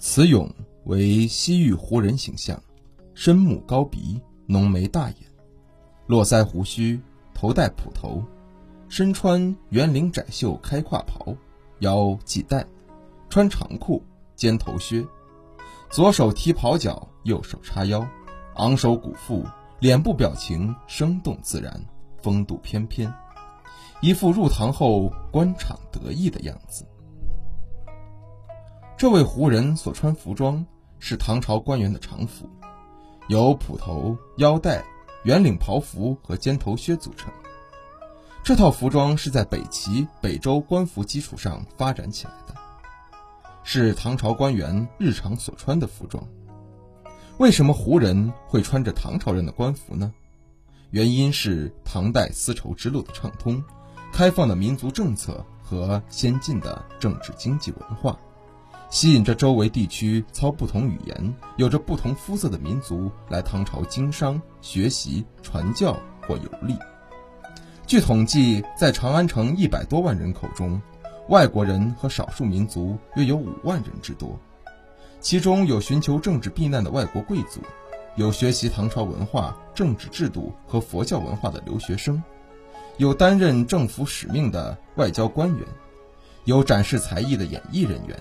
此俑为西域胡人形象，深目高鼻，浓眉大眼，络腮胡须，头戴普头，身穿圆领窄袖开胯袍，腰系带，穿长裤，尖头靴，左手提袍角，右手叉腰，昂首鼓腹，脸部表情生动自然，风度翩翩，一副入唐后官场得意的样子。这位胡人所穿服装是唐朝官员的常服，由普头、腰带、圆领袍服和尖头靴组成。这套服装是在北齐、北周官服基础上发展起来的，是唐朝官员日常所穿的服装。为什么胡人会穿着唐朝人的官服呢？原因是唐代丝绸之路的畅通，开放的民族政策和先进的政治经济文化。吸引着周围地区操不同语言、有着不同肤色的民族来唐朝经商、学习、传教或游历。据统计，在长安城一百多万人口中，外国人和少数民族约有五万人之多。其中有寻求政治避难的外国贵族，有学习唐朝文化、政治制度和佛教文化的留学生，有担任政府使命的外交官员，有展示才艺的演艺人员。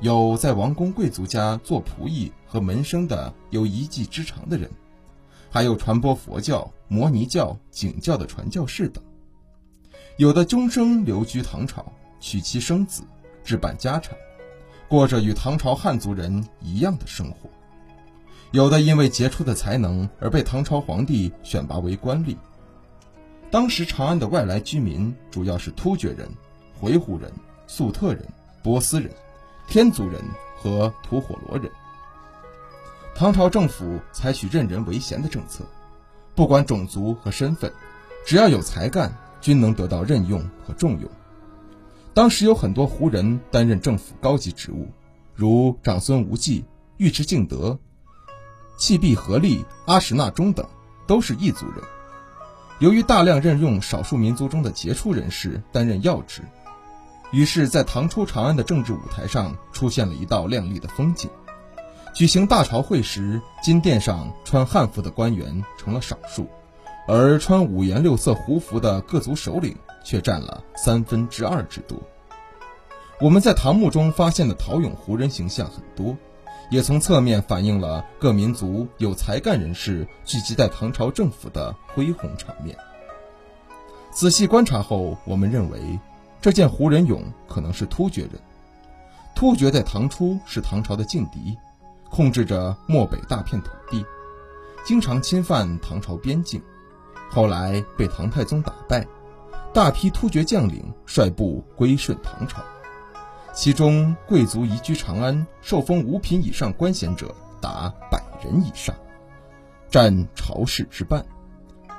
有在王公贵族家做仆役和门生的有一技之长的人，还有传播佛教、摩尼教、景教的传教士等。有的终生留居唐朝，娶妻生子，置办家产，过着与唐朝汉族人一样的生活。有的因为杰出的才能而被唐朝皇帝选拔为官吏。当时长安的外来居民主要是突厥人、回鹘人、粟特人、波斯人。天族人和吐火罗人。唐朝政府采取任人唯贤的政策，不管种族和身份，只要有才干，均能得到任用和重用。当时有很多胡人担任政府高级职务，如长孙无忌、尉迟敬德、契必合力、阿史那忠等，都是异族人。由于大量任用少数民族中的杰出人士担任要职。于是，在唐初长安的政治舞台上出现了一道亮丽的风景。举行大朝会时，金殿上穿汉服的官员成了少数，而穿五颜六色胡服的各族首领却占了三分之二之多。我们在唐墓中发现的陶俑胡人形象很多，也从侧面反映了各民族有才干人士聚集在唐朝政府的恢宏场面。仔细观察后，我们认为。这件胡人俑可能是突厥人。突厥在唐初是唐朝的劲敌，控制着漠北大片土地，经常侵犯唐朝边境。后来被唐太宗打败，大批突厥将领率部归顺唐朝，其中贵族移居长安、受封五品以上官衔者达百人以上，占朝氏之半，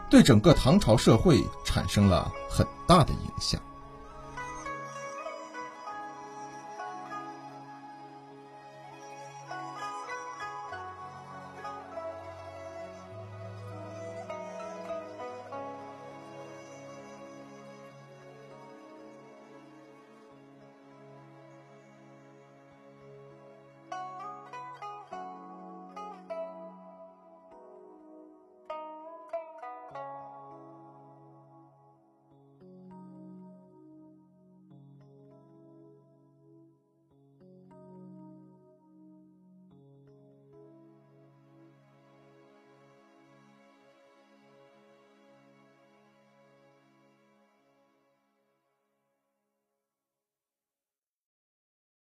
对整个唐朝社会产生了很大的影响。